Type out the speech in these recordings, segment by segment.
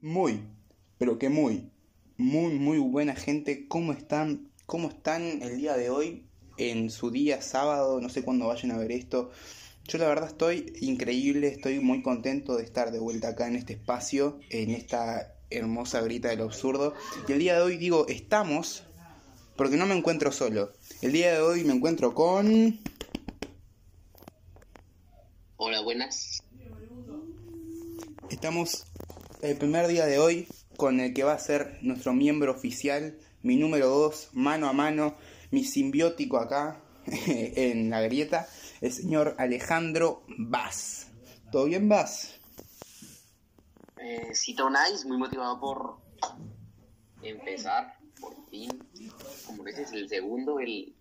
Muy, pero que muy, muy, muy buena gente. ¿Cómo están? ¿Cómo están el día de hoy? En su día sábado, no sé cuándo vayan a ver esto. Yo la verdad estoy increíble, estoy muy contento de estar de vuelta acá en este espacio, en esta hermosa grita del absurdo. Y el día de hoy digo, estamos, porque no me encuentro solo. El día de hoy me encuentro con... Hola, buenas. Estamos el primer día de hoy con el que va a ser nuestro miembro oficial, mi número 2, mano a mano, mi simbiótico acá en la grieta, el señor Alejandro Vaz. ¿Todo bien, Vaz? Eh, Cito Nice, muy motivado por empezar, por fin. Como dices, el segundo, él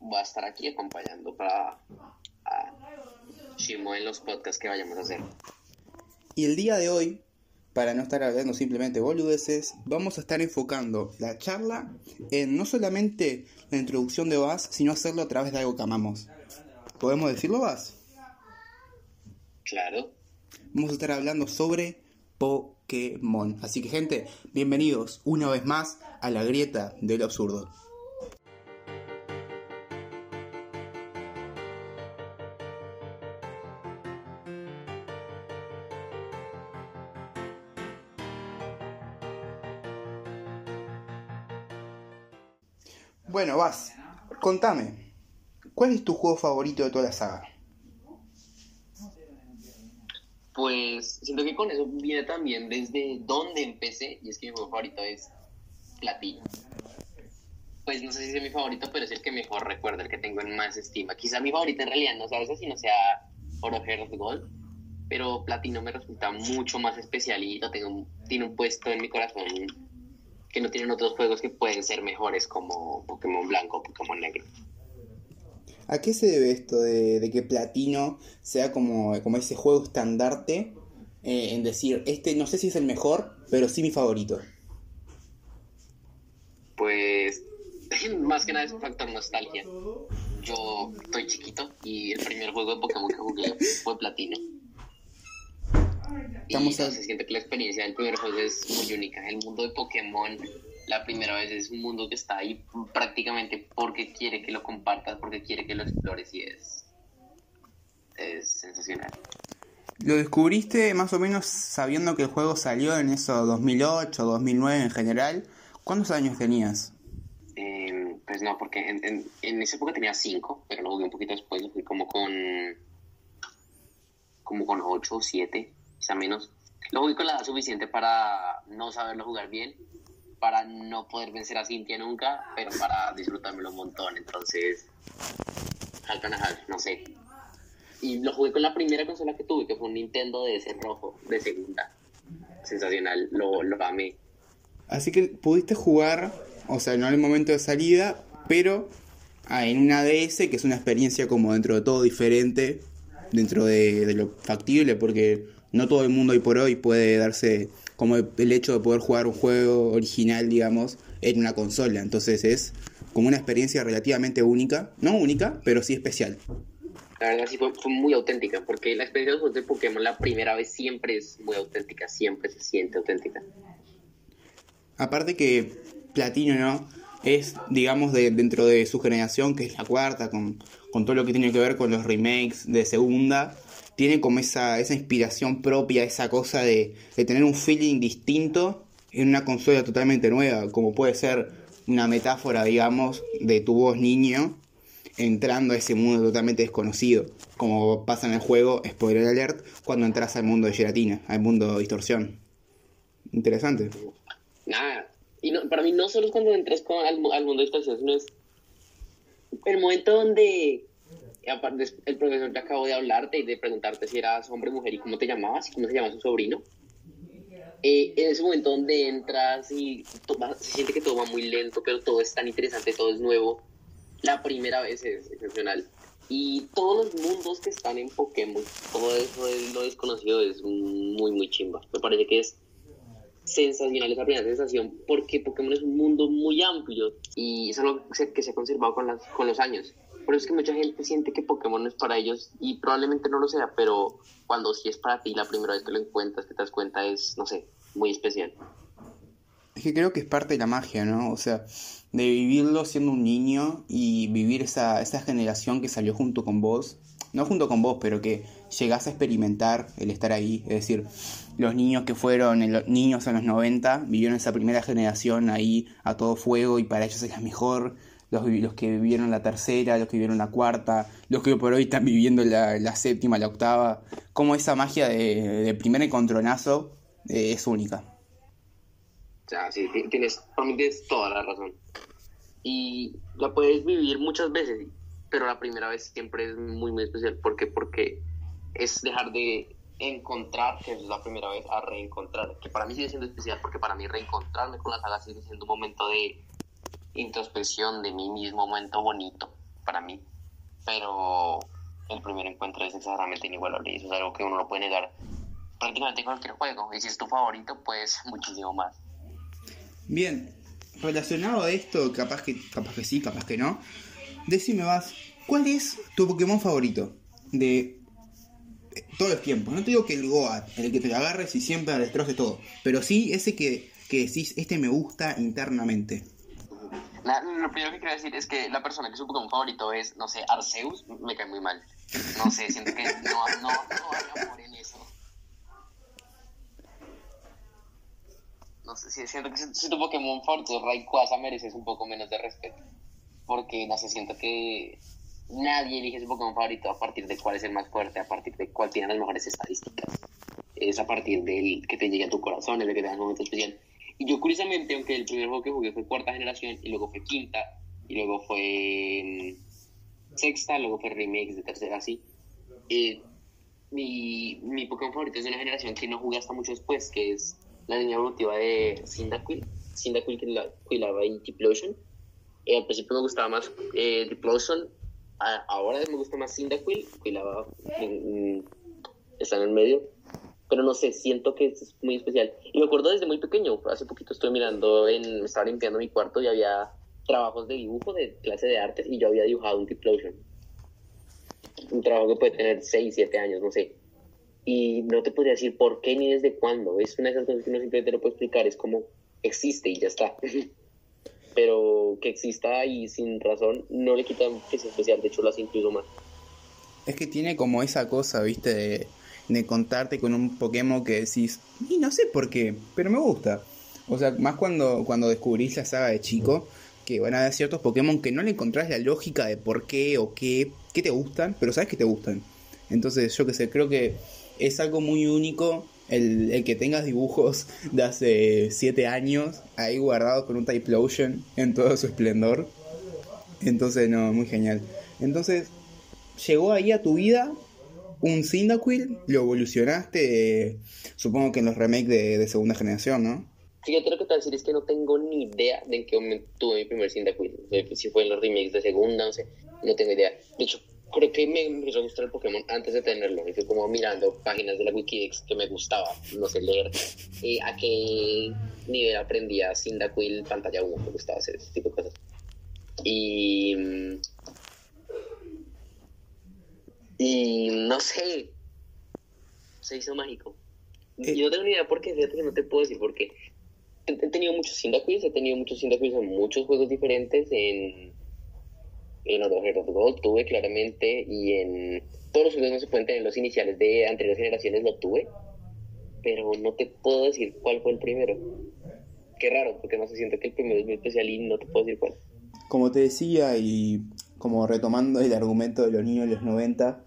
va a estar aquí acompañando para a Shimo en los podcasts que vayamos a hacer. Y el día de hoy para no estar hablando simplemente boludeces, vamos a estar enfocando la charla en no solamente la introducción de Bass, sino hacerlo a través de algo que amamos. ¿Podemos decirlo, Bass? Claro. Vamos a estar hablando sobre Pokémon. Así que, gente, bienvenidos una vez más a la grieta del absurdo. Bueno, vas. Contame. ¿Cuál es tu juego favorito de toda la saga? Pues siento que con eso viene también desde dónde empecé, y es que mi juego favorito es Platino. Pues no sé si es mi favorito, pero es el que mejor recuerdo, el que tengo en más estima. Quizá mi favorito en realidad no sabes si no sea Oro Gold, pero Platino me resulta mucho más especialito, tengo, tiene un puesto en mi corazón que no tienen otros juegos que pueden ser mejores como Pokémon Blanco o Pokémon Negro. ¿A qué se debe esto de, que Platino sea como, como ese juego estandarte eh, en decir, este no sé si es el mejor, pero sí mi favorito? Pues más que nada es un factor nostalgia. Yo estoy chiquito y el primer juego de Pokémon que jugué fue Platino. Estamos y se siente que la experiencia del primer juego es muy única. El mundo de Pokémon, la primera vez es un mundo que está ahí prácticamente porque quiere que lo compartas, porque quiere que lo explores y es, es sensacional. ¿Lo descubriste más o menos sabiendo que el juego salió en eso 2008, 2009 en general? ¿Cuántos años tenías? Eh, pues no, porque en, en, en esa época tenía 5, pero lo jugué un poquito después, lo fui como con como con 8 o 7 quizá menos. Lo con la edad suficiente para no saberlo jugar bien, para no poder vencer a Cintia nunca, pero para disfrutármelo un montón. Entonces, Half no sé. Y lo jugué con la primera consola que tuve, que fue un Nintendo DS rojo, de segunda. Sensacional, lo, lo amé. Así que pudiste jugar, o sea, no en el momento de salida, pero ah, en una DS, que es una experiencia como dentro de todo diferente, dentro de, de lo factible, porque no todo el mundo hoy por hoy puede darse como el hecho de poder jugar un juego original, digamos, en una consola. Entonces es como una experiencia relativamente única, no única, pero sí especial. La verdad sí fue, muy auténtica, porque la experiencia de Pokémon la primera vez siempre es muy auténtica, siempre se siente auténtica. Aparte que Platino, ¿no? Es, digamos, de, dentro de su generación, que es la cuarta, con, con todo lo que tiene que ver con los remakes de segunda, tiene como esa, esa inspiración propia, esa cosa de, tener un feeling distinto en una consola totalmente nueva, como puede ser una metáfora, digamos, de tu voz niño entrando a ese mundo totalmente desconocido, como pasa en el juego, spoiler alert, cuando entras al mundo de gelatina, al mundo de distorsión. Interesante. Nada, y para mí no solo es cuando entras al, al mundo de distorsión, sino es el momento donde aparte el profesor te acabo de hablarte y de preguntarte si eras hombre, mujer y cómo te llamabas y cómo se llama su sobrino. Eh, en ese momento donde entras y se siente que todo va muy lento, pero todo es tan interesante, todo es nuevo. La primera vez es excepcional. Y todos los mundos que están en Pokémon, todo eso de lo desconocido es muy, muy chimba. Me parece que es sensacional esa primera sensación porque Pokémon es un mundo muy amplio y es algo que se ha conservado con, las, con los años Por eso es que mucha gente siente que Pokémon es para ellos y probablemente no lo sea, pero cuando sí es para ti, la primera vez que lo encuentras, que te das cuenta, es, no sé, muy especial. Es que creo que es parte de la magia, ¿no? O sea, de vivirlo siendo un niño y vivir esa, esa generación que salió junto con vos, no junto con vos, pero que llegás a experimentar el estar ahí. Es decir, los niños que fueron niños en los 90 vivieron esa primera generación ahí a todo fuego y para ellos es la mejor. Los, los que vivieron la tercera, los que vivieron la cuarta, los que por hoy están viviendo la, la séptima, la octava. Como esa magia de, de primer encontronazo eh, es única. Sea, sí, tienes, tienes toda la razón. Y la puedes vivir muchas veces, pero la primera vez siempre es muy, muy especial. ¿Por qué? Porque es dejar de encontrar, que es la primera vez, a reencontrar. Que para mí sigue siendo especial, porque para mí reencontrarme con la saga sigue siendo un momento de introspección de mí mismo, momento bonito para mí. Pero el primer encuentro es exageradamente inigualable y eso es algo que uno no puede negar prácticamente cualquier juego. Y si es tu favorito, pues muchísimo más. Bien, relacionado a esto, capaz que, capaz que sí, capaz que no, decime más, ¿cuál es tu Pokémon favorito de todos los tiempos? No te digo que el Goat, el que te lo agarres y siempre destroce todo, pero sí ese que, que decís, este me gusta internamente. Lo primero que quiero decir es que la persona que su Pokémon favorito es, no sé, Arceus, me cae muy mal. No sé, siento que no, no, no hay amor en eso. no sé, siento que si, tu Pokémon favorito es Rayquaza mereces un poco menos de respeto. Porque, no sé, siento que nadie elige su Pokémon favorito a partir de cuál es el más fuerte, a partir de cuál tiene las mejores estadísticas. Es a partir del que te llegue a tu corazón, el que te da un momento especial. Y yo, curiosamente, aunque el primer juego que jugué fue cuarta generación, y luego fue quinta, y luego fue mm, sexta, luego fue remakes de tercera, así. Eh, mi, mi Pokémon favorito es de una generación que no jugué hasta mucho después, que es la línea evolutiva de Cyndaquil, Cyndaquil cuilaba y Diplosion. Eh, al principio me gustaba más eh, Diplosion, ahora me gusta más Cyndaquil, Quilava está en el medio, pero no sé, siento que es muy especial. Y me acuerdo desde muy pequeño, hace poquito estoy mirando, en, estaba limpiando mi cuarto y había trabajos de dibujo de clase de artes y yo había dibujado un Diplosion. Un trabajo que puede tener 6, 7 años, no sé y no te podría decir por qué ni desde cuándo. Es una de esas cosas que uno simplemente lo puede explicar, es como existe y ya está. Pero que exista y sin razón no le quita que sea especial, de hecho lo hace incluso más. Es que tiene como esa cosa, viste, de, de contarte con un Pokémon que decís, y no sé por qué, pero me gusta. O sea, más cuando, cuando descubrís la saga de chico, que van a haber ciertos Pokémon que no le encontrás la lógica de por qué o qué, qué te gustan, pero sabes que te gustan. Entonces, yo qué sé, creo que es algo muy único el, que tengas dibujos de hace 7 años ahí guardados con un Typlosion en todo su esplendor. Entonces, no, muy genial. Entonces, llegó ahí a tu vida un Cyndaquil, lo evolucionaste, supongo que en los remakes de, segunda generación, ¿no? Fíjate lo que te voy a decir es que no tengo ni idea de en qué momento tuve mi primer Cyndaquil. Si fue en los remakes de segunda, no sé, no tengo idea. De hecho, creo que me empezó a gustar el Pokémon antes de tenerlo. Y fue como mirando páginas de la Wikidex que me gustaba, no sé, leer. Y a qué nivel aprendía Cyndaquil pantalla 1, me gustaba hacer ese tipo de cosas. Y. Y no sé. Se hizo mágico. Y no tengo ni idea por qué, fíjate que no te puedo decir por qué. He, tenido muchos Cyndaquils, he tenido muchos Cyndaquils en muchos juegos diferentes, en en Gold tuve claramente y en todos los juegos no se pueden tener los iniciales de anteriores generaciones lo tuve, pero no te puedo decir cuál fue el primero. Qué raro, porque no se siente que el primero es muy especial y no te puedo decir cuál. Como te decía y como retomando el argumento de los niños de los 90,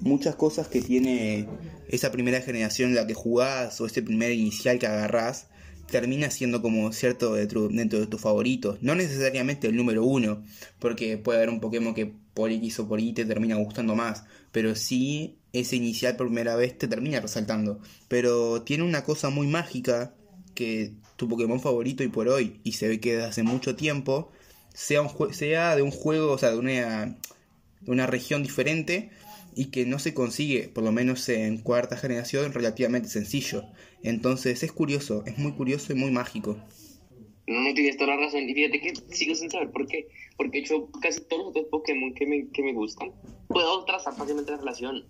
muchas cosas que tiene esa primera generación en la que jugás o ese primer inicial que agarrás termina siendo como cierto dentro, de tus favoritos. No necesariamente el número uno, porque puede haber un Pokémon que por X o por Y te termina gustando más, pero sí ese inicial por primera vez te termina resaltando. Pero tiene una cosa muy mágica que tu Pokémon favorito y por hoy, y se ve que desde hace mucho tiempo, sea, sea de un juego, o sea, de una, de una región diferente, y que no se consigue, por lo menos en cuarta generación, relativamente sencillo. Entonces es curioso, es muy curioso y muy mágico. No, no tienes toda la razón. Y fíjate que sigo sin saber por qué. Porque hecho casi todos los otros Pokémon que me, que me gustan. Puedo trazar fácilmente la relación.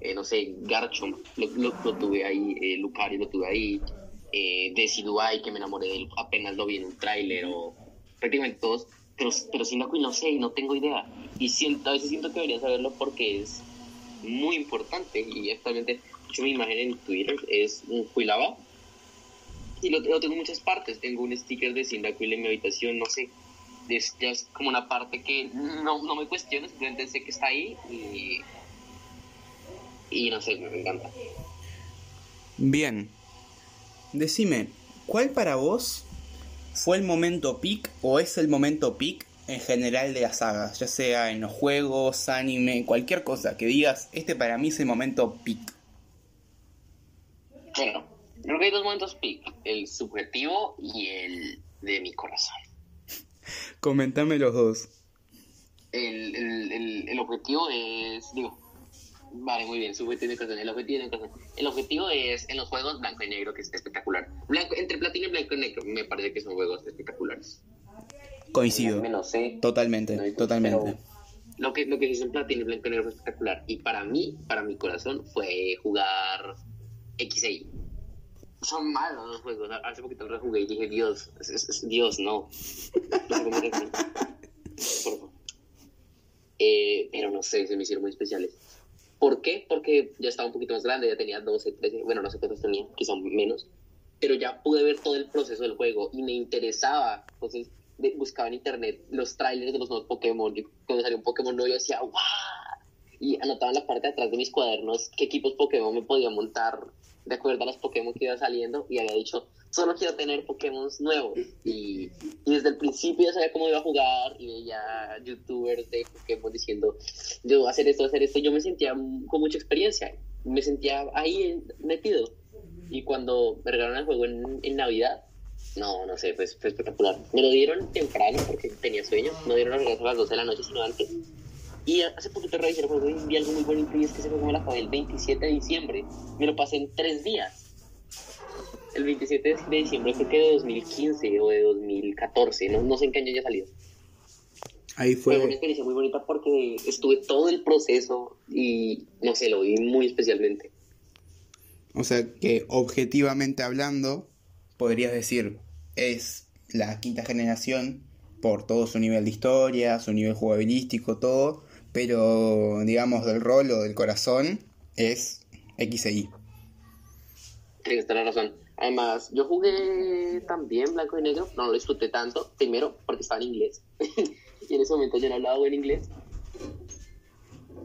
Eh, no sé, Garchomp, lo, lo, lo tuve ahí. Eh, Lucario lo tuve ahí. Eh, Decidueye, que me enamoré de él apenas lo vi en un tráiler. O prácticamente todos. Pero, pero Cyndaquil no sé, no tengo idea. Y siento, a veces siento que debería saberlo porque es muy importante. Y actualmente, hecho, mi imagen en Twitter es un Huilaba y lo, tengo en muchas partes. Tengo un sticker de Cyndaquil en mi habitación, no sé. Es, ya es como una parte que no, no me cuestiono, simplemente sé que está ahí y, y no sé, me encanta. Bien. Decime, ¿cuál para vos fue el momento peak o es el momento peak en general de las sagas? Ya sea en los juegos, anime, cualquier cosa que digas, este para mí es el momento peak. Bueno, Creo que hay dos momentos peak, el subjetivo y el de mi corazón. Comentame los dos. El, el, el, el objetivo es, digo, vale, muy bien, subjetivo y corazón. El objetivo, y corazón. el objetivo es en los juegos blanco y negro, que es espectacular. Blanco, entre platino y blanco y negro, me parece que son juegos espectaculares. Coincido. No sé. Totalmente, No, totalmente. Lo que, lo que hizo en platino y blanco negro fue espectacular. Y para mí, para mi corazón, fue jugar XI son malos los juegos. Hace poquito lo jugué y dije, Dios, es, es, Dios, no. Eh, pero no sé, se me hicieron muy especiales. ¿Por qué? Porque ya estaba un poquito más grande, ya tenía 12, 13, bueno, no sé cuántos tenía, quizá menos. Pero ya pude ver todo el proceso del juego y me interesaba. Entonces buscaba en internet los trailers de los nuevos Pokémon. Y cuando salió un Pokémon nuevo, yo decía, ¡guau! Y anotaba en la parte de atrás de mis cuadernos qué equipos Pokémon me podía montar de acuerdo a los Pokémon que iba saliendo y había dicho, solo quiero tener Pokémon nuevos. Y, y, desde el principio ya sabía cómo iba a jugar y veía youtubers de Pokémon diciendo, yo voy a hacer esto, hacer esto. Yo me sentía con mucha experiencia, me sentía ahí metido. Y cuando me regalaron el juego en, en Navidad, no, no sé, fue, fue, espectacular. Me lo dieron temprano porque tenía sueño, no dieron los regalos a las 12 de la noche, sino antes. Y hace poquito revisé el juego y vi algo muy bonito y es que ese juego me lo acabé el 27 de diciembre. Me lo pasé en tres días. El 27 de diciembre creo que de 2015 o de 2014, no, no sé en qué año ya salió. Ahí fue. Fue una experiencia muy bonita porque estuve todo el proceso y no sé, lo vi muy especialmente. O sea que objetivamente hablando, podrías decir, es la quinta generación por todo su nivel de historia, su nivel jugabilístico, todo, pero digamos del rol o del corazón es X e Y. Tienes toda la razón. Además, yo jugué también blanco y negro, no lo disfruté tanto, primero porque estaba en inglés, y en ese momento yo no hablaba buen inglés,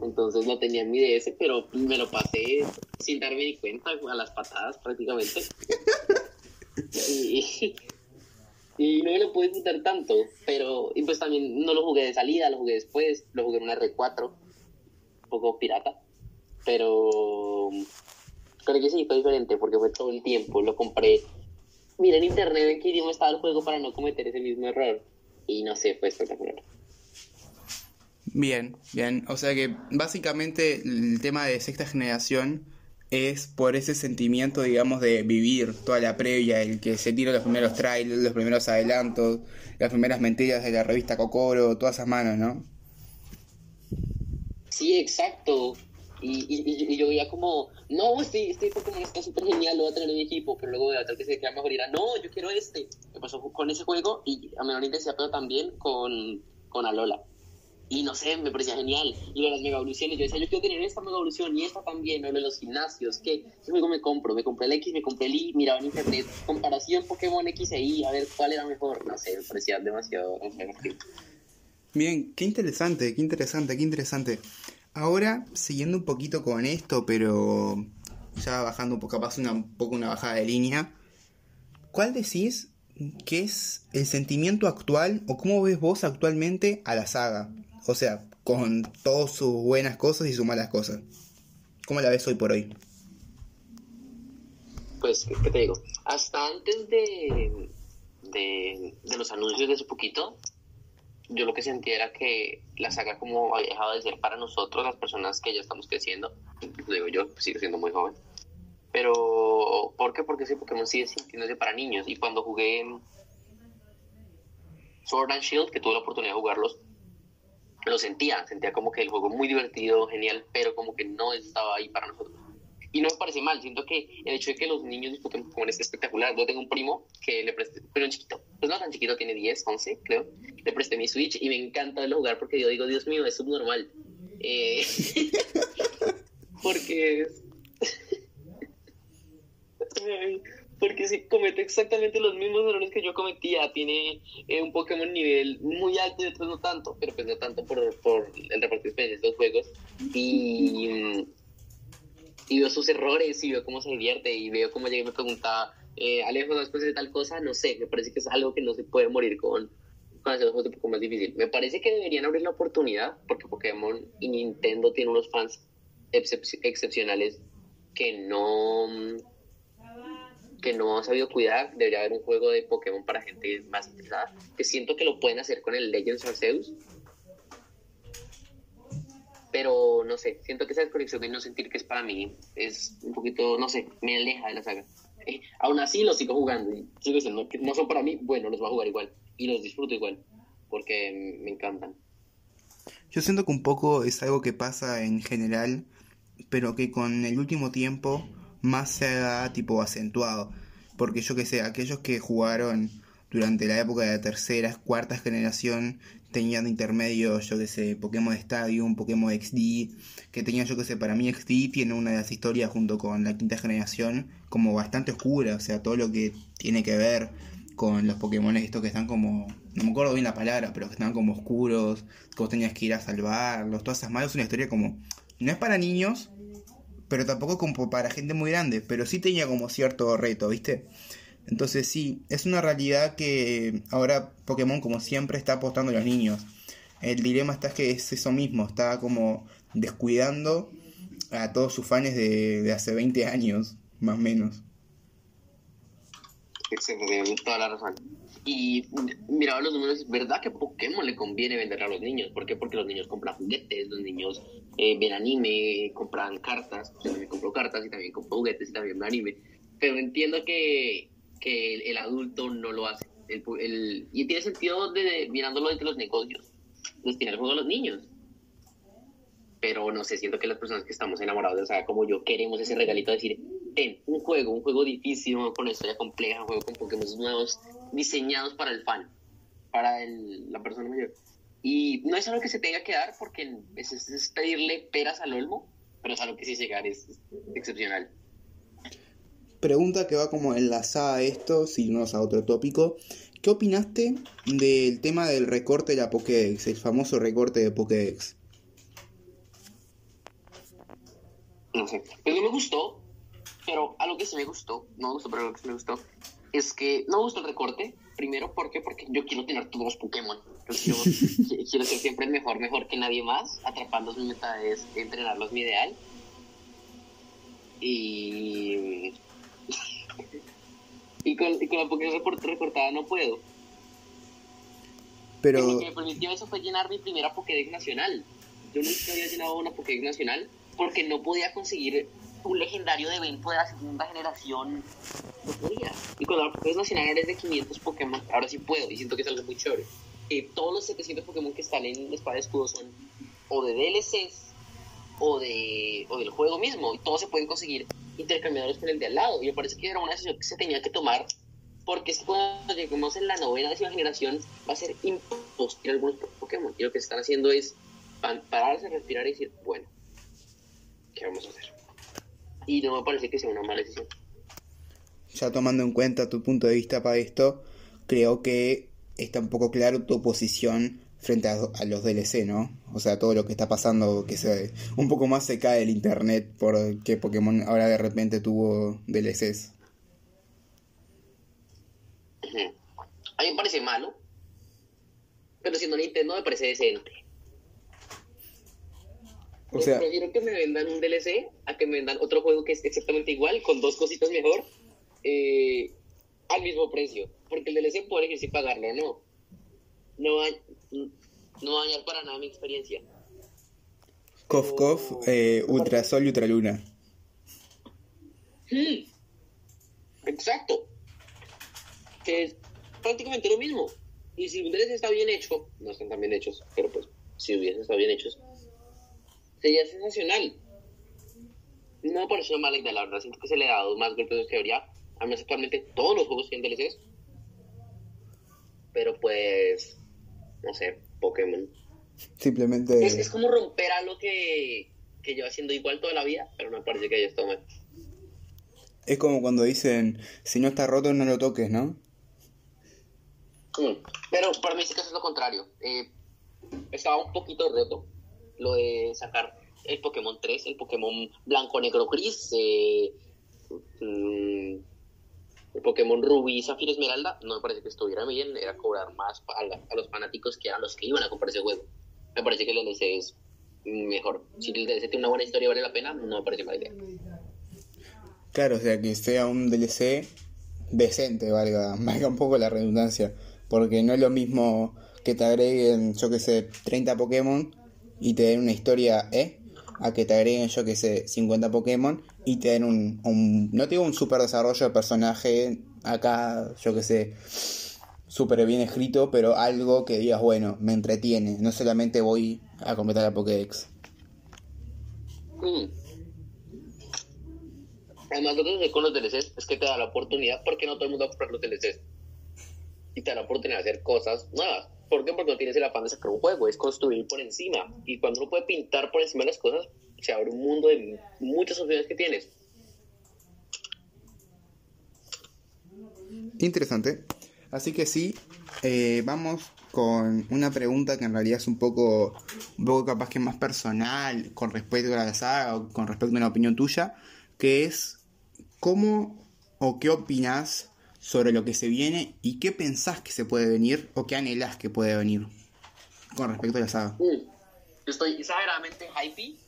entonces no tenía mi DS, pero me lo pasé sin darme ni cuenta, a las patadas prácticamente. y, y no me lo pude disfrutar tanto, pero y pues también no lo jugué de salida, lo jugué después, lo jugué en una R4, un poco pirata, pero creo que sí fue diferente porque fue todo el tiempo, lo compré, mira en internet en qué idioma estaba el juego para no cometer ese mismo error, y no sé, fue espectacular. Bien, bien, o sea que básicamente el tema de sexta generación es por ese sentimiento, digamos, de vivir toda la previa, el que se tira los primeros trailers, los primeros adelantos, las primeras mentiras de la revista Kokoro, todas esas manos, ¿no? Sí, exacto. Y, y, yo veía como, no, este, este Pokémon está súper genial, lo voy a tener en mi equipo, pero luego de tal que se queda mejor dirá, no, yo quiero este. Me pasó con ese juego y a menor intensidad, pero también con, con Alola. Y no sé, me parecía genial. Y de las mega evoluciones, yo decía, yo quiero tener esta mega evolución y esta también, o de los gimnasios. ¿Qué, ¿Qué juego me compro? Me compré el X, me compré el Y, miraba en internet, comparación Pokémon X e Y, a ver cuál era mejor. No sé, me parecía demasiado. Bien, qué interesante, qué interesante, qué interesante. Ahora, siguiendo un poquito con esto, pero ya bajando un poco, capaz una, un poco una bajada de línea. ¿Cuál decís que es el sentimiento actual o cómo ves vos actualmente a la saga? O sea, con todas sus buenas cosas y sus malas cosas. ¿Cómo la ves hoy por hoy? Pues, ¿qué te digo? Hasta antes de, de, de los anuncios de hace poquito, yo lo que sentía era que la saga como había dejado de ser para nosotros, las personas que ya estamos creciendo, digo yo, sigo siendo muy joven, pero ¿por qué? Porque ese Pokémon sigue sintiéndose para niños y cuando jugué Sword and Shield, que tuve la oportunidad de jugarlos, lo sentía, sentía como que el juego muy divertido, genial, pero como que no estaba ahí para nosotros. Y no me parece mal, siento que el hecho de que los niños disfruten Pokémon es espectacular. Yo tengo un primo que le presté, pero chiquito, pues no tan chiquito, tiene 10, 11, creo. Le presté mi Switch y me encanta verlo jugar porque yo digo, Dios mío, es subnormal. Eh, porque es... porque si comete exactamente los mismos errores que yo cometía. Tiene eh, un Pokémon nivel muy alto y otros no tanto, pero pues no tanto por, por el repartir de los juegos. Y, y veo sus errores y veo cómo se divierte y veo cómo llega y me pregunta, eh, Alejo, después de tal cosa, no sé, me parece que es algo que no se puede morir con, hacer juegos un poco más difícil. Me parece que deberían abrir la oportunidad, porque Pokémon y Nintendo tienen unos fans excepcionales que no que no ha sabido cuidar, debería haber un juego de Pokémon para gente más interesada, que siento que lo pueden hacer con el Legends Arceus, pero no sé, siento que esa desconexión de no sentir que es para mí es un poquito, no sé, me aleja de la saga. Eh, aún así lo sigo jugando sigo diciendo no son para mí, bueno, los voy a jugar igual y los disfruto igual, porque me encantan. Yo siento que un poco es algo que pasa en general, pero que con el último tiempo más se ha tipo acentuado. Porque yo que sé, aquellos que jugaron durante la época de la tercera, cuarta generación, tenían intermedios, yo que sé, Pokémon Stadium, Pokémon XD, que tenían, yo que sé, para mí XD tiene una de las historias junto con la quinta generación como bastante oscura, o sea, todo lo que tiene que ver con los Pokémon estos que están como, no me acuerdo bien la palabra, pero que están como oscuros, que vos tenías que ir a salvarlos, todas esas malas, es una historia como, no es para niños, pero tampoco como para gente muy grande, pero sí tenía como cierto reto, ¿viste? Entonces sí, es una realidad que ahora Pokémon como siempre está apostando a los niños. El dilema está que es eso mismo, está como descuidando a todos sus fans de, de hace 20 años, más o menos. Excelente, toda la razón. Y miraba los números, es verdad que Pokémon le conviene vender a los niños. ¿Por qué? Porque los niños compran juguetes, los niños eh, ven anime, compran cartas. Yo también compro cartas y también compro juguetes y también ven anime. Pero entiendo que, que el, adulto no lo hace. El, y tiene sentido de, mirándolo desde los negocios. Les tiene el juego a los niños. Pero no sé, siento que las personas que estamos enamorados de o sea, como yo queremos ese regalito de decir, ten, un juego, un juego difícil, con una historia compleja, un juego con Pokémon nuevos diseñados para el fan, para el, la persona mayor. Y no es algo que se tenga que dar porque es, pedirle peras al olmo, pero es algo que sí llegar es, excepcional. Pregunta que va como enlazada a esto, si no es a otro tópico. ¿Qué opinaste del tema del recorte de la Pokédex, el famoso recorte de Pokédex? No sé, pues no me gustó, pero algo que sí me gustó, no me gustó, pero algo que sí me gustó, es que no me gusta el recorte. Primero, ¿por qué? Porque yo quiero tener todos los Pokémon. Yo quiero, ser siempre mejor, mejor que nadie más. Atraparlos, mi meta es entrenarlos, mi ideal. Y. y, con, y con la Pokémon recortada no puedo. Pero. lo que me permitió eso fue llenar mi primera Pokédex nacional. Yo nunca había llenado una Pokédex nacional porque no podía conseguir un legendario de evento de la segunda generación. No podía. Y cuando puedes nacional eres de 500 Pokémon, ahora sí puedo y siento que es algo muy chévere. Eh, todos los 700 Pokémon que están en Espada de Escudo son o de DLCs o, de, o del juego mismo y todos se pueden conseguir intercambiadores con el de al lado. Y me parece que era una decisión que se tenía que tomar porque es cuando lleguemos en la novena décima generación va a ser imposible algunos Pokémon. Y lo que están haciendo es pararse, respirar y decir, bueno, ¿qué vamos a hacer? Y no me parece que sea una mala decisión. Ya tomando en cuenta tu punto de vista para esto, creo que está un poco claro tu posición frente a, los DLC, ¿no? O sea, todo lo que está pasando, que se, un poco más se cae el internet porque Pokémon ahora de repente tuvo DLCs. A mí me parece malo, pero siendo Nintendo me parece decente. O sea, prefiero que me vendan un DLC a que me vendan otro juego que es exactamente igual, con dos cositas mejor, eh, al mismo precio. Porque el DLC puede elegir si pagarlo o no. No va, no va a dañar para nada mi experiencia. Kof Kof, eh, Ultra Sol y Ultra Luna. exacto. Que es prácticamente lo mismo. Y si un DLC está bien hecho, no están tan bien hechos, pero pues si hubiesen estado bien hechos, sería sensacional. No me pareció mala idea, la verdad. Siento que se le ha dado más golpes de los que debería. Además, actualmente todos los juegos tienen DLCs. Pero pues, no sé, Pokémon. Simplemente. Es, es como romper algo que, que lleva siendo igual toda la vida, pero no me parece que estado mal. Es como cuando dicen, si no está roto, no lo toques, ¿no? Mm, Pero para mí sí que es lo contrario. Eh, estaba un poquito roto lo de sacar el Pokémon 3, el Pokémon blanco, negro, gris, eh, mm, el Pokémon Rubí, Zafiro, Esmeralda. No me parece que estuviera bien, era cobrar más a, los fanáticos que eran los que iban a comprar ese juego. Me parece que el DLC es mejor. Si el DLC tiene una buena historia y vale la pena, no me parece mala idea. Claro, o sea, que sea un DLC decente, valga, valga un poco la redundancia. Porque no es lo mismo que te agreguen, yo que sé, 30 Pokémon y te den una historia E, a que te agreguen, yo que sé, 50 Pokémon y te den un, un no te digo un super desarrollo de personaje, acá, yo que sé, súper bien escrito, pero algo que digas, bueno, me entretiene, no solamente voy a completar la Pokédex. Mm. Además, lo que con los DLCs es que te da la oportunidad, porque no todo el mundo va a comprar los DLCs. Y te da la oportunidad de hacer cosas nuevas. ¿Por qué? Porque no tienes el afán de sacar un juego, es construir por encima. Y cuando uno puede pintar por encima de las cosas, se abre un mundo de muchas opciones que tienes. Interesante. Así que sí, eh, vamos con una pregunta que en realidad es un poco, un poco capaz que más personal con respecto a la saga o con respecto a una opinión tuya, que es ¿cómo o qué opinas sobre lo que se viene y qué pensás que se puede venir o qué anhelás que puede venir con respecto a la saga? Estoy exageradamente hypey,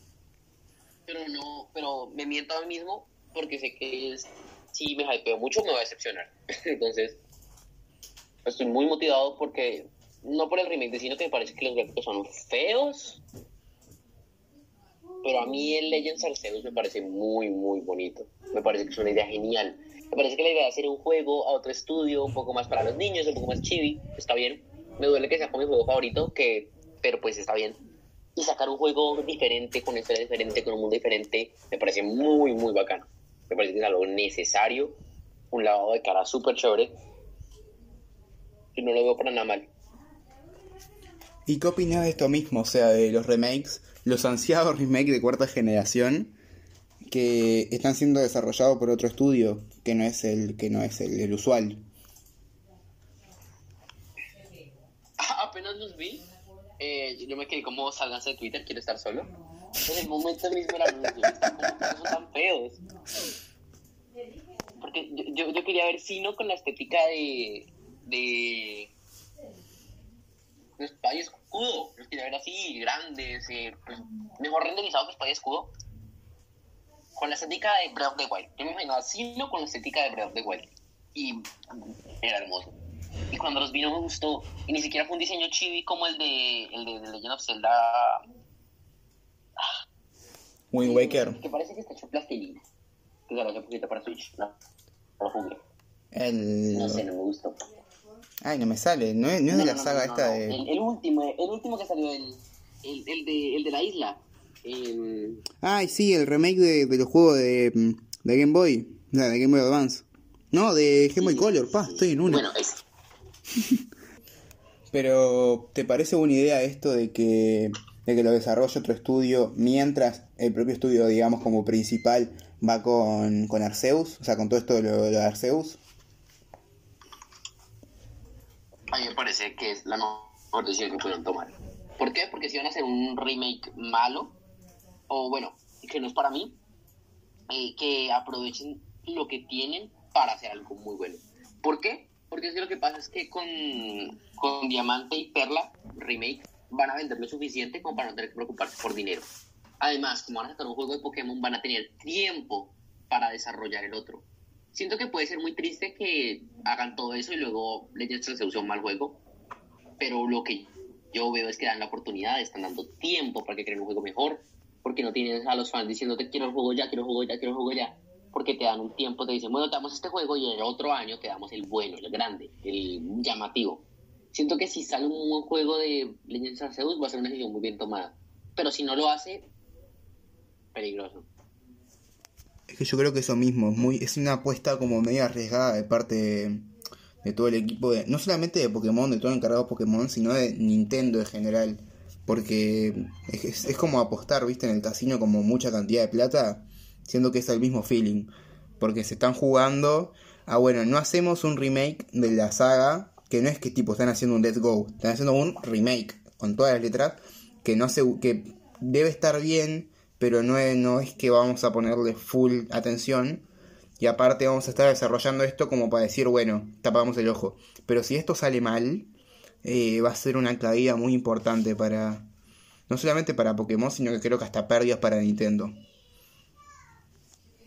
pero no, pero me miento a mí mismo porque sé que es- si me hypeo mucho me va a decepcionar. Entonces, estoy muy motivado porque, no por el remake sino que me parece que los gráficos son feos, pero a mí el Legends Arceus me parece muy, muy bonito. Me parece que es una idea genial. Me parece que la idea de hacer un juego a otro estudio, un poco más para los niños, un poco más chibi, está bien. Me duele que sea como mi juego favorito, que, pero pues está bien. Y sacar un juego diferente, con una historia diferente, con un mundo diferente, me parece muy, muy bacano. Me parece que es algo necesario, un lavado de cara súper chévere. Y no lo veo para nada mal. ¿Y qué opinas de esto mismo? O sea, de los remakes, los ansiados remakes de cuarta generación que están siendo desarrollados por otro estudio que no es el que no es el, el usual. apenas los vi, eh, yo me quedé como salganse de Twitter, quiero estar solo. En el momento mismo era los son tan feos. Porque yo, yo, yo quería ver Sino con la estética de. de. y escudo. Los quería ver así, grandes, eh, pues, mejor renderizado que espada y escudo. Con la estética de Breath of the Wild. Yo me imaginaba Sino con la estética de Breath of the Wild. Y era hermoso. Y cuando los vi no me gustó. Y ni siquiera fue un diseño chibi como el de, el de, Legend of Zelda. Wind Waker. Que parece que está hecho plastilina. Que salió hace poquito para Switch. No, no jugué. El... No sé, no me gustó. Ay, no me sale. No es, no es de la no, saga esta de... El, el último, el último que salió, el, el, el de, el de la isla. Em, Ay, sí, el remake de, de los juegos de, de Game Boy. O sea, de Game Boy Advance. No, de Game Boy Color. Pa, estoy en una. bueno, es, Pero, ¿te parece buena idea esto de que, de que lo desarrolle otro estudio mientras el propio estudio, digamos, como principal va con, con Arceus? O sea, con todo esto de lo, lo de Arceus. a mí me parece que es la mejor decisión que pudieron tomar. ¿Por qué? Porque si van a hacer un remake malo, o bueno, que no es para mí, eh, que aprovechen lo que tienen para hacer algo muy bueno. ¿Por qué? Porque es que lo que pasa es que con, con Diamante y Perla Remake van a vender lo suficiente como para no tener que preocuparse por dinero. Además, como van a sacar un juego de Pokémon, van a tener tiempo para desarrollar el otro. Siento que puede ser muy triste que hagan todo eso y luego Legends Arceus sea un mal juego, pero lo que yo veo es que dan la oportunidad, están dando tiempo para que creen un juego mejor, porque no tienes a los fans diciéndote quiero el juego ya, quiero el juego ya, quiero el juego ya, porque te dan un tiempo, te dicen, bueno, te damos este juego y el otro año te damos el bueno, el grande, el llamativo. Siento que si sale un buen juego de Legends Arceus va a ser una decisión muy bien tomada. Pero si no lo hace, peligroso. Es que yo creo que eso mismo, es, muy, es una apuesta como medio arriesgada de parte de, todo el equipo, de, no solamente de Pokémon, de todo el encargado de Pokémon, sino de Nintendo en general. Porque es, como apostar, viste, en el casino como mucha cantidad de plata, siendo que es el mismo feeling. Porque se están jugando ah, bueno, no hacemos un remake de la saga, que no es que tipo están haciendo un Let's Go, están haciendo un remake con todas las letras, que no se, que debe estar bien, pero no no es que vamos a ponerle full atención. Y aparte vamos a estar desarrollando esto como para decir, bueno, tapamos el ojo. Pero si esto sale mal, eh, va a ser una caída muy importante para... No solamente para Pokémon, sino que creo que hasta pérdidas para Nintendo.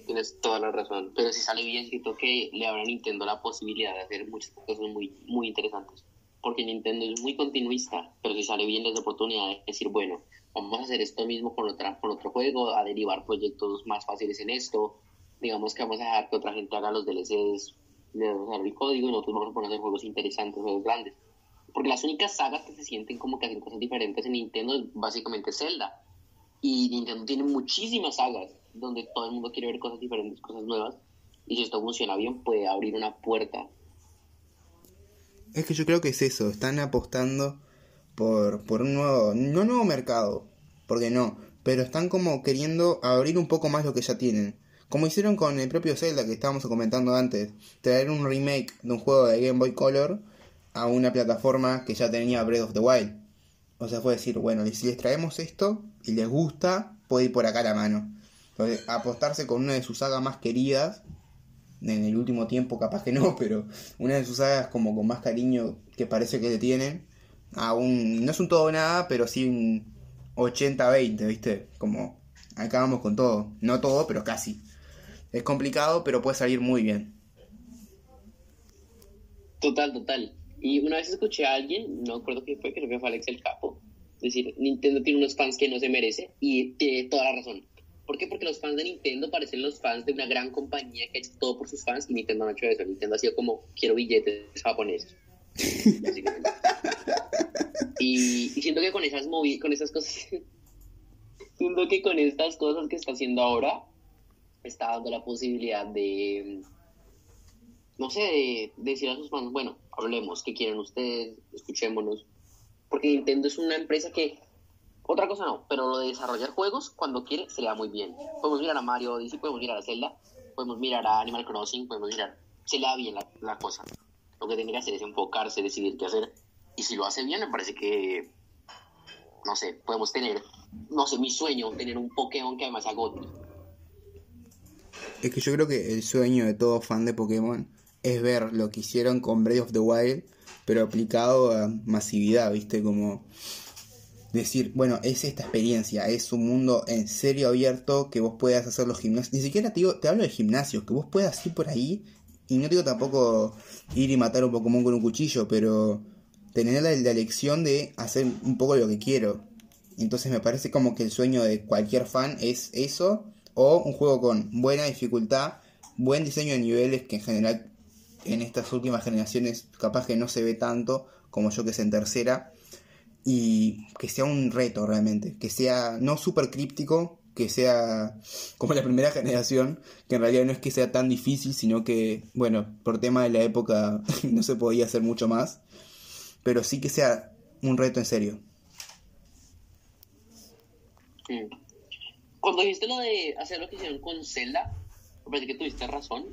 Tienes toda la razón. Pero si sale bien, siento que le habrá a Nintendo la posibilidad de hacer muchas cosas muy, muy interesantes. Porque Nintendo es muy continuista, pero si sale bien, es la oportunidad de decir, bueno, vamos a hacer esto mismo con, otra, con otro juego, a derivar proyectos más fáciles en esto. Digamos que vamos a dejar que otra gente haga los DLCs, le vamos a dar el código y nosotros vamos a poner juegos interesantes, juegos grandes. Porque las únicas sagas que se sienten como que hacen cosas diferentes en Nintendo es básicamente Zelda. Y Nintendo tiene muchísimas sagas donde todo el mundo quiere ver cosas diferentes, cosas nuevas. Y si esto funciona bien, puede abrir una puerta. Es que yo creo que es eso, están apostando por, por un nuevo, no nuevo mercado, porque no, pero están como queriendo abrir un poco más lo que ya tienen. Como hicieron con el propio Zelda que estábamos comentando antes, traer un remake de un juego de Game Boy Color a una plataforma que ya tenía Breath of the Wild. O sea, fue decir, bueno, si les traemos esto y les gusta, puede ir por acá la mano. Entonces, apostarse con una de sus sagas más queridas, en el último tiempo capaz que no, pero una de sus sagas como con más cariño que parece que le tienen, a un, no es un todo nada, pero sí un 80-20, ¿viste? Como acabamos con todo, no todo, pero casi. Es complicado, pero puede salir muy bien. Total, total. Y una vez escuché a alguien, no recuerdo quién fue, creo que fue Alex el Capo, decir, Nintendo tiene unos fans que no se merece y tiene toda la razón. ¿Por qué? Porque los fans de Nintendo parecen los fans de una gran compañía que ha hecho todo por sus fans y Nintendo no ha hecho eso. Nintendo ha sido como, quiero billetes japoneses. y, siento que con esas con esas cosas, siento que con estas cosas que está haciendo ahora, está dando la posibilidad de, no sé, de, decir a sus fans, bueno, hablemos, ¿qué quieren ustedes? Escuchémonos. Porque Nintendo es una empresa que otra cosa no, pero lo de desarrollar juegos cuando quiere se le da muy bien. Podemos mirar a Mario Odyssey, podemos mirar a Zelda, podemos mirar a Animal Crossing, podemos mirar. Se le da bien la, cosa. Lo que tiene que hacer es enfocarse, decidir qué hacer. Y si lo hace bien, me parece que. No sé, podemos tener. No sé, mi sueño, tener un Pokémon que además haga Es que yo creo que el sueño de todo fan de Pokémon es ver lo que hicieron con Breath of the Wild, pero aplicado a masividad, ¿viste? Como decir, bueno, es esta experiencia, es un mundo en serio abierto que vos puedas hacer los gimnasios. Ni siquiera te, digo, te hablo de gimnasios, que vos puedas ir por ahí. Y no digo tampoco ir y matar un Pokémon con un cuchillo, pero tener la, la elección de hacer un poco lo que quiero. Entonces me parece como que el sueño de cualquier fan es eso, o un juego con buena dificultad, buen diseño de niveles, que en general en estas últimas generaciones capaz que no se ve tanto como yo que sé en tercera y que sea un reto realmente, que sea no súper críptico, que sea como la primera generación, que en realidad no es que sea tan difícil, sino que, bueno, por tema de la época no se podía hacer mucho más, pero sí que sea un reto en serio. Cuando dijiste lo de hacer lo que hicieron con Zelda, parece que tuviste razón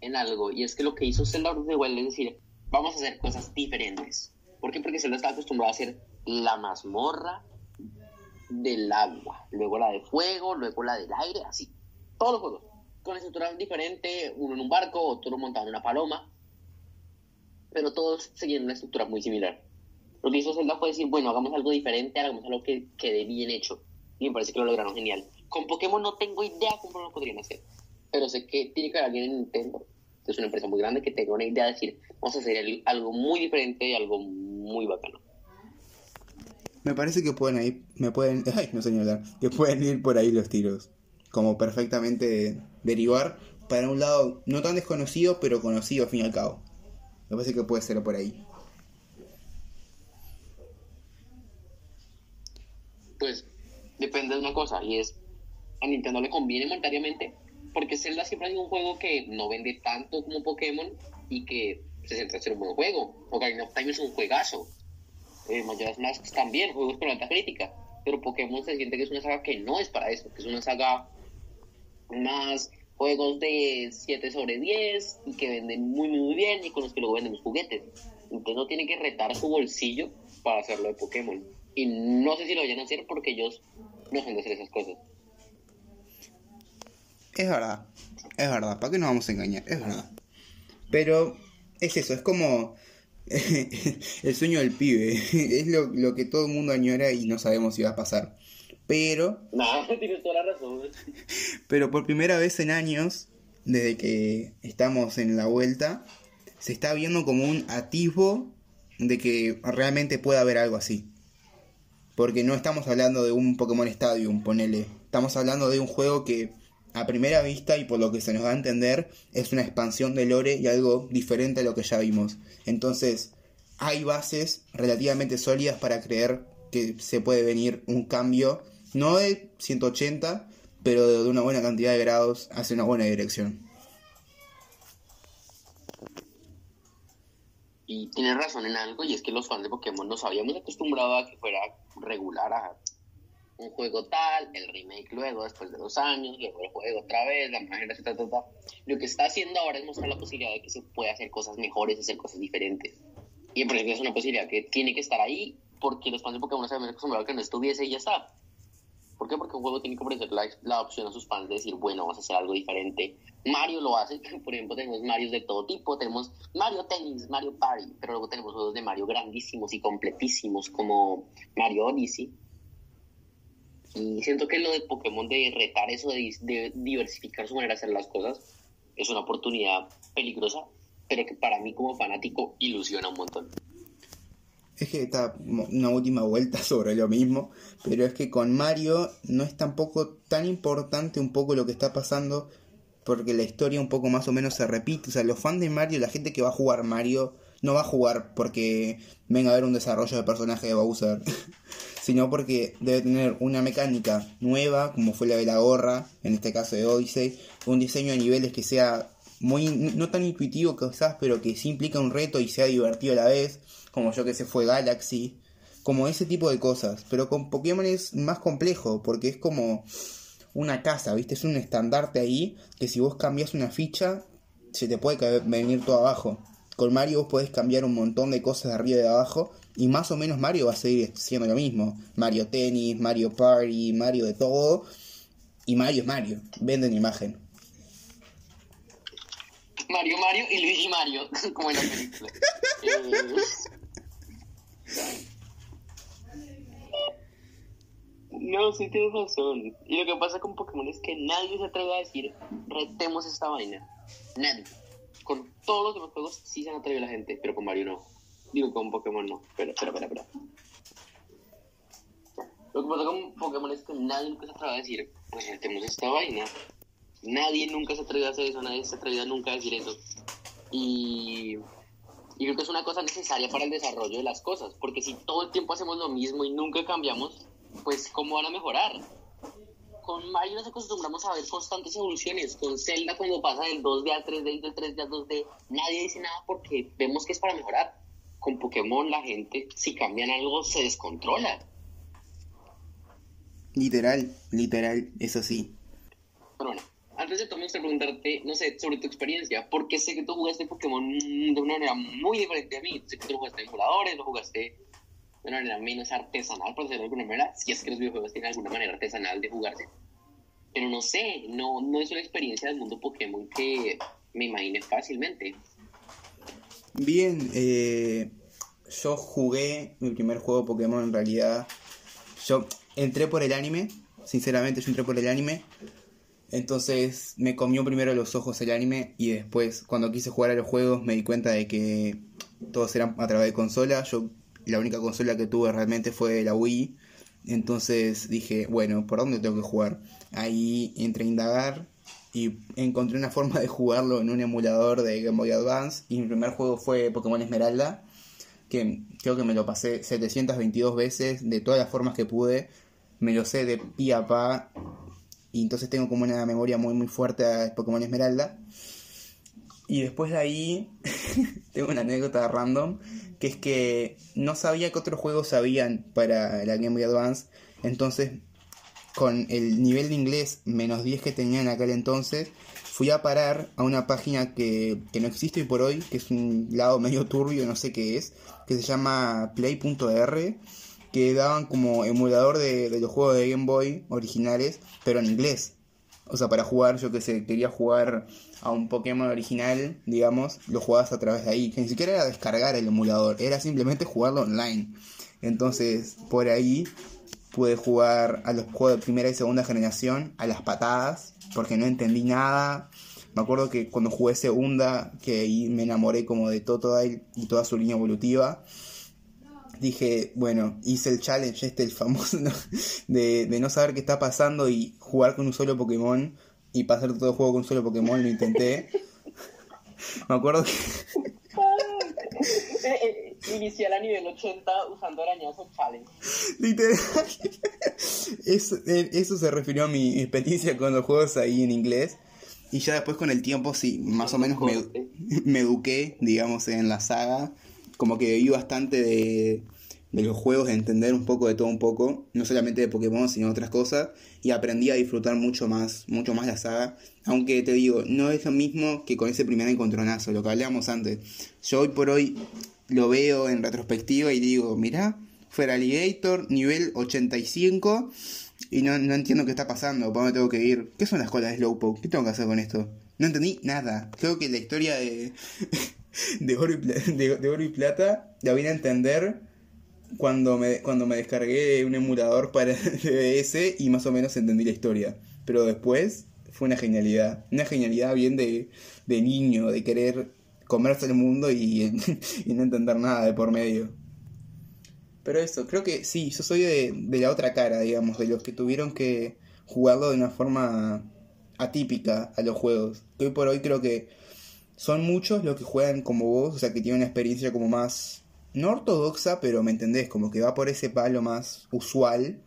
en algo, y es que lo que hizo Zelda de Wild es decir, vamos a hacer cosas diferentes. ¿Por qué? Porque Zelda está acostumbrado a hacer la mazmorra del agua, luego la de fuego, luego la del aire, así. Todos los juegos. Con estructuras diferentes, uno en un barco, otro montado en una paloma. Pero todos seguían una estructura muy similar. Lo que hizo Zelda fue decir, bueno, hagamos algo diferente, hagamos algo que quede bien hecho. Y me parece que lo lograron genial. Con Pokémon no tengo idea cómo lo podrían hacer pero sé que tiene que haber alguien en Nintendo, es una empresa muy grande, que tenga una idea de decir, vamos a hacer algo muy diferente y algo muy bacano. Me parece que pueden ir, me pueden, ay, no señalar, que pueden ir por ahí los tiros, como perfectamente derivar para un lado no tan desconocido, pero conocido al fin y al cabo. Me parece que puede ser por ahí. Pues depende de una cosa, y es a Nintendo le conviene monetariamente porque Zelda siempre ha sido un juego que no vende tanto como Pokémon y que se centra en ser un buen juego. Ocarina of Time es un juegazo. Eh, Majora's Mask también, juegos con alta crítica. Pero Pokémon se siente que es una saga que no es para eso, que es una saga más juegos de 7 sobre 10 y que venden muy muy bien y con los que luego venden los juguetes. Entonces no tiene que retar su bolsillo para hacerlo de Pokémon. Y no sé si lo vayan a hacer porque ellos no son de hacer esas cosas. Es verdad, es verdad, ¿para qué nos vamos a engañar? Es verdad. Pero es eso, es como el sueño del pibe, es lo, que todo el mundo añora y no sabemos si va a pasar. Pero... No, tienes toda la razón. Pero por primera vez en años, desde que estamos en la vuelta, se está viendo como un atisbo de que realmente pueda haber algo así. Porque no estamos hablando de un Pokémon Stadium, ponele. Estamos hablando de un juego que a primera vista y por lo que se nos va a entender, es una expansión de lore y algo diferente a lo que ya vimos. Entonces, hay bases relativamente sólidas para creer que se puede venir un cambio, no de 180, pero de una buena cantidad de grados hacia una buena dirección. Y tienes razón en algo, y es que los fans de Pokémon nos habíamos acostumbrado a que fuera regular, a un juego tal, el remake luego, después de dos años, luego el juego otra vez, la manera, etc. Lo que está haciendo ahora es mostrar la posibilidad de que se puede hacer cosas mejores, hacer cosas diferentes. Y en principio es una posibilidad que tiene que estar ahí porque los fans de Pokémon se habían acostumbrado a que no estuviese y ya está. ¿Por qué? Porque un juego tiene que ofrecer la, la, opción a sus fans de decir, bueno, vamos a hacer algo diferente. Mario lo hace, por ejemplo, tenemos Marios de todo tipo, tenemos Mario Tennis, Mario Party, pero luego tenemos juegos de Mario grandísimos y completísimos como Mario Odyssey, y siento que lo de Pokémon de retar eso, de, diversificar su manera de hacer las cosas, es una oportunidad peligrosa, pero que para mí como fanático ilusiona un montón. Es que está una última vuelta sobre lo mismo, pero es que con Mario no es tampoco tan importante un poco lo que está pasando, porque la historia un poco más o menos se repite. O sea, los fans de Mario, la gente que va a jugar Mario, no va a jugar porque venga a ver un desarrollo de personaje de Bowser. sino porque debe tener una mecánica nueva, como fue la de la gorra, en este caso de Odyssey, un diseño de niveles que sea muy no tan intuitivo quizás, pero que sí implica un reto y sea divertido a la vez, como yo que sé fue Galaxy, como ese tipo de cosas, pero con Pokémon es más complejo, porque es como una casa, ¿viste? Es un estandarte ahí que si vos cambias una ficha, se te puede venir todo abajo. Con Mario vos podés cambiar un montón de cosas de arriba y de abajo y más o menos Mario va a seguir siendo lo mismo. Mario Tennis, Mario Party, Mario de todo. Y Mario es Mario. Venden imagen. Mario Mario y Luigi Mario, como en la película. No, sí tienes razón. Y lo que pasa con Pokémon es que nadie se atreve a decir, retemos esta vaina. Nadie. Con todos los demás juegos sí se han atrevido la gente, pero con Mario no. Digo, con Pokémon no. Espera, espera, espera, espera. Lo que pasa con Pokémon es que nadie nunca se atreve a decir, pues tenemos esta vaina. Nadie nunca se atreve a hacer eso, nadie se atreve nunca a decir eso. Y, y creo que es una cosa necesaria para el desarrollo de las cosas, porque si todo el tiempo hacemos lo mismo y nunca cambiamos, pues ¿cómo van a mejorar? Con Mario nos acostumbramos a ver constantes evoluciones. Con Zelda cuando pasa del 2D al 3D y del 3D al 2D, nadie dice nada porque vemos que es para mejorar con Pokémon la gente, si cambian algo, se descontrola. Literal, literal, eso sí. Pero bueno, antes de todo me gustaría preguntarte, no sé, sobre tu experiencia, porque sé que tú jugaste Pokémon de una manera muy diferente a mí. Sé que tú lo jugaste en emuladores, lo jugaste de una manera menos artesanal, por decirlo de alguna manera, si es que los videojuegos tienen alguna manera artesanal de jugarse. Pero no sé, no, no es una experiencia del mundo Pokémon que me imagine fácilmente. Bien, eh, yo jugué mi primer juego Pokémon en realidad. Yo entré por el anime, sinceramente yo entré por el anime. Entonces me comió primero los ojos el anime y después cuando quise jugar a los juegos me di cuenta de que todos eran a través de consola. Yo la única consola que tuve realmente fue la Wii. Entonces dije, bueno, ¿por dónde tengo que jugar? Ahí entré a indagar y encontré una forma de jugarlo en un emulador de Game Boy Advance y mi primer juego fue Pokémon Esmeralda que creo que me lo pasé 722 veces de todas las formas que pude me lo sé de pi a pa. Y entonces tengo como una memoria muy muy fuerte a Pokémon Esmeralda. Y después de ahí, tengo una anécdota random, que es que no sabía que otros juegos habían para la Game Boy Advance. Entonces, con el nivel de inglés menos 10 que tenía en aquel entonces, fui a parar a una página que, que no existe hoy por hoy, que es un lado medio turbio, no sé qué es, que se llama play.r, que daban como emulador de, de los juegos de Game Boy originales, pero en inglés. O sea, para jugar, yo que sé, quería jugar a un Pokémon original, digamos, lo jugabas a través de ahí. Ni siquiera era descargar el emulador, era simplemente jugarlo online. Entonces, por ahí pude jugar a los juegos de primera y segunda generación a las patadas, porque no entendí nada. Me acuerdo que cuando jugué segunda, que ahí me enamoré como de Totodile y toda su línea evolutiva dije, bueno, hice el challenge este, el famoso, de, de, no saber qué está pasando y jugar con un solo Pokémon y pasar todo el juego con un solo Pokémon, lo intenté. Me acuerdo que... Iniciar a nivel 80 usando arañazo challenge. Literal. Eso, eso se refirió a mi experiencia con los juegos ahí en inglés. Y ya después con el tiempo, sí, más o menos me, me eduqué, digamos, en la saga como que vi bastante de, de los juegos, de entender un poco de todo un poco, no solamente de Pokémon, sino otras cosas, y aprendí a disfrutar mucho más, mucho más la saga, aunque te digo, no es lo mismo que con ese primer encontronazo, lo que hablábamos antes. Yo hoy por hoy lo veo en retrospectiva y digo, mirá, fuera nivel 85, y no, no entiendo qué está pasando, ¿para dónde tengo que ir? ¿Qué son las colas de Slowpoke? ¿Qué tengo que hacer con esto? No entendí nada. Creo que la historia de... de oro, y de, oro y plata la vine a entender cuando me, cuando me descargué un emulador para el y más o menos entendí la historia. Pero después fue una genialidad. Una genialidad bien de, de niño, de querer comerse el mundo y, y, no entender nada de por medio. Pero eso, creo que sí, yo soy de, de la otra cara, digamos, de los que tuvieron que jugarlo de una forma atípica a los juegos. Hoy por hoy creo que son muchos los que juegan como vos, o sea, que tienen una experiencia como más, no ortodoxa, pero me entendés, como que va por ese palo más usual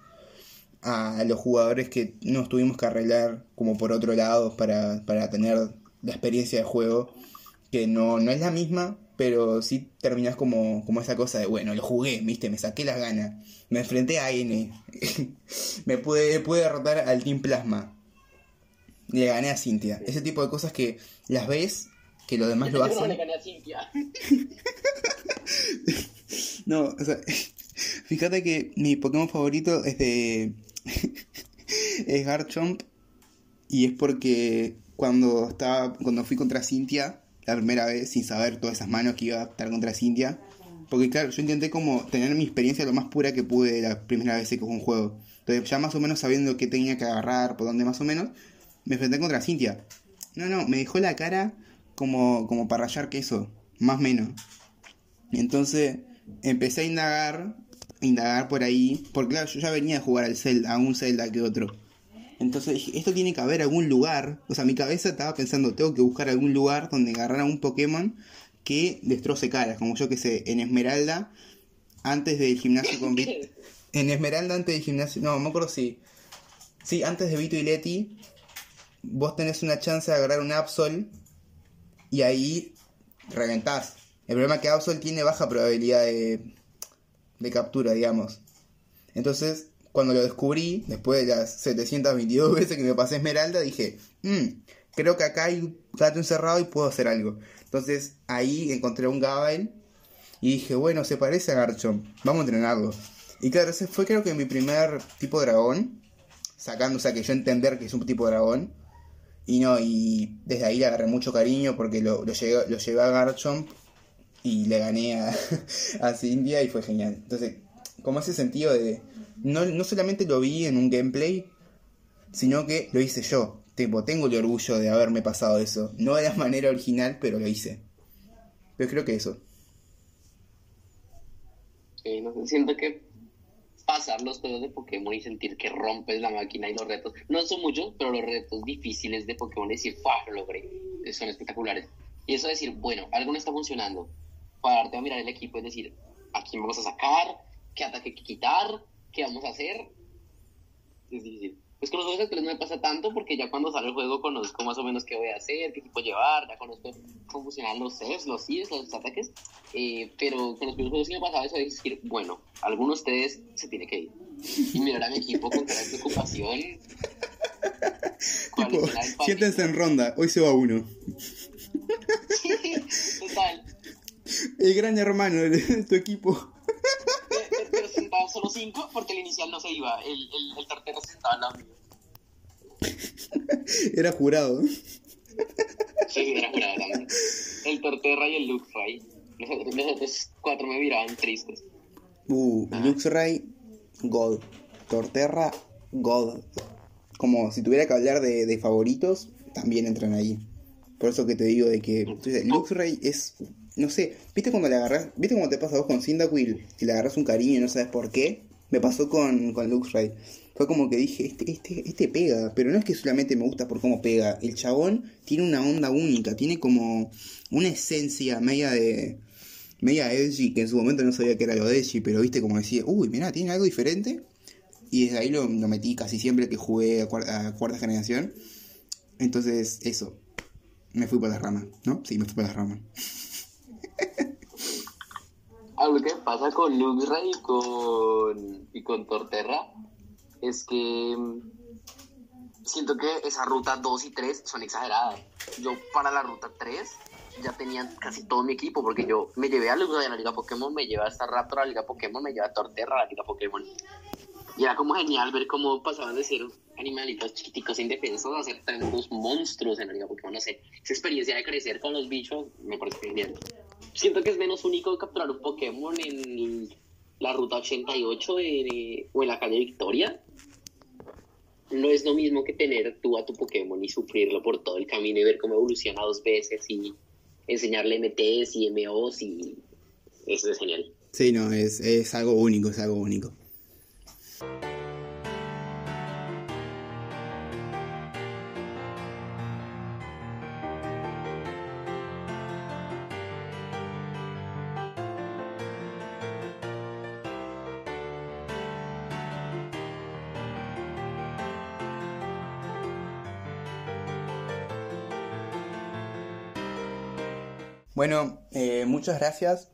a los jugadores que nos tuvimos que arreglar como por otro lado para, para tener la experiencia de juego, que no, no es la misma, pero sí terminás como, como esa cosa de, bueno, lo jugué, viste, me saqué las ganas, me enfrenté a N, me pude, pude derrotar al Team Plasma, le gané a Cintia, ese tipo de cosas que las ves que lo demás lo hacen. no, o sea, fíjate que mi Pokémon favorito es de. es Garchomp. Y es porque cuando estaba. Cuando fui contra Cintia, la primera vez, sin saber todas esas manos que iba a estar contra Cintia. Porque claro, yo intenté como tener mi experiencia lo más pura que pude la primera vez que jugué un juego. Entonces, ya más o menos sabiendo qué tenía que agarrar, por dónde más o menos, me enfrenté contra Cintia. No, no, me dejó la cara como, como para rayar queso, más o menos. Entonces empecé a indagar, indagar por ahí, porque claro, yo ya venía a jugar al Zelda, a un Zelda que otro. Entonces dije, esto tiene que haber algún lugar, o sea, mi cabeza estaba pensando, tengo que buscar algún lugar donde agarrar a un Pokémon que destroce caras, como yo que sé, en Esmeralda, antes del gimnasio con Vito. En Esmeralda, antes del gimnasio, no, me acuerdo si. Sí, antes de Vito y Leti, vos tenés una chance de agarrar un Absol y ahí reventás. El problema es que Absol tiene baja probabilidad de, de captura, digamos. Entonces, cuando lo descubrí, después de las 722 veces que me pasé Esmeralda, dije, mmm, creo que acá hay un gato encerrado y puedo hacer algo. Entonces ahí encontré un Gabel y dije, bueno, se parece a Garchomp, vamos a entrenarlo. Y claro, ese fue creo que mi primer tipo de dragón, sacando, o sea, que yo entender que es un tipo de dragón. Y no, y desde ahí le agarré mucho cariño porque lo, lo, llevé, lo llevé a Garchomp y le gané a, a y fue genial. Entonces, como ese sentido de... No, no solamente lo vi en un gameplay, sino que lo hice yo. Tipo, tengo el orgullo de haberme pasado eso. No de la manera original, pero lo hice. Pero creo que eso. Sí, no siento que pasar los juegos de Pokémon y sentir que rompes la máquina y los retos. No son muchos, pero los retos difíciles de Pokémon, decir, ¡fuah! Lo logré. Son espectaculares. Y eso decir, bueno, algo no está funcionando. Pararte a mirar el equipo y decir, ¿a quién vamos a sacar? ¿Qué ataque quitar? ¿Qué vamos a hacer? es difícil. Pues con los juegos actuales no me pasa tanto porque ya cuando sale el juego conozco más o menos qué voy a hacer, qué equipo llevar, ya conozco cómo funcionan los Cs, los Cs, los ataques. Eh, pero con los primeros juegos sí me pasaba eso de decir, bueno, alguno de ustedes se tiene que ir. Y mirar a mi equipo con cara de preocupación. ¿Cuál Tipo, siéntense en ronda, hoy se va uno. Total. El gran hermano de tu equipo. Sentaban solo cinco porque el inicial no se iba. El, el, el tortero se sentaba al lado mío. Era jurado. Sí, era jurado también. El Torterra y el Fry. Los otros, los otros cuatro me miraban tristes. Uh, Luxray, God. Torterra, God. Como si tuviera que hablar de, de favoritos, también entran ahí. Por eso que te digo de que entonces, Luxray es, no sé, ¿viste cuando le agarras, viste cómo te pasa vos con Cyndaquil? Si le agarras un cariño y no sabes por qué, me pasó con, con Luxray. Fue como que dije, este, este, este pega, pero no es que solamente me gusta por cómo pega. El chabón tiene una onda única, tiene como una esencia media de, media edgy, que en su momento no sabía que era lo edgy, pero viste como decía, uy, mirá, tiene algo diferente. Y desde ahí lo, metí casi siempre que jugué a, cuar- a cuarta generación. Entonces, eso. Me fui por las ramas, ¿no? Sí, me fui por las ramas. Algo que pasa con Luxray y con, y con Torterra es que mm, siento que esa ruta 2 y 3 son exageradas. Yo para la ruta 3 ya tenía casi todo mi equipo porque yo me llevé a Luxray a la Liga Pokémon, me llevé a Star Raptor a la Liga Pokémon, me llevé a Torterra a la Liga Pokémon. Y era como genial ver cómo pasaban de ser animalitos chiquiticos indefensos a ser tremendos monstruos en la Liga Pokémon. No sé, esa experiencia de crecer con los bichos me parece genial. Siento que es menos único capturar un Pokémon en la ruta 88 de- o en la calle Victoria. No es lo mismo que tener tú a tu Pokémon y sufrirlo por todo el camino y ver cómo evoluciona dos veces y enseñarle MTs y MOs y eso es genial. Sí, no, es, es algo único, es algo único. Bueno, eh, muchas gracias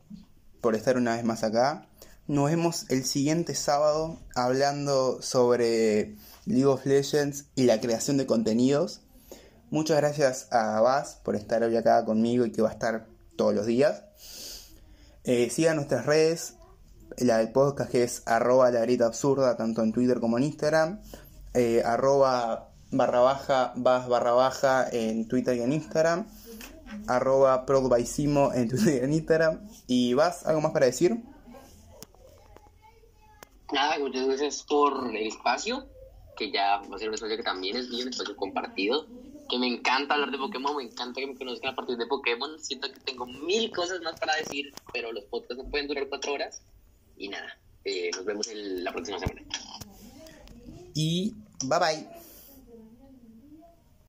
por estar una vez más acá. Nos vemos el siguiente sábado hablando sobre League of Legends y la creación de contenidos. Muchas gracias a Bas por estar hoy acá conmigo y que va a estar todos los días. Eh, sigan nuestras redes, la del podcast que es arroba la absurda, tanto en Twitter como en Instagram, eh, arroba barra baja, Bas barra baja en Twitter y en Instagram, arroba Simo en Twitter y en Instagram. ¿Y Bas, algo más para decir? Nada, muchas gracias por el espacio, que ya va a ser un espacio que también es mío, un espacio compartido, que me encanta hablar de Pokémon, me encanta que me conozcan a partir de Pokémon, siento que tengo mil cosas más para decir, pero los podcasts no pueden durar cuatro horas, y nada, eh, nos vemos el- la próxima semana. Y bye bye.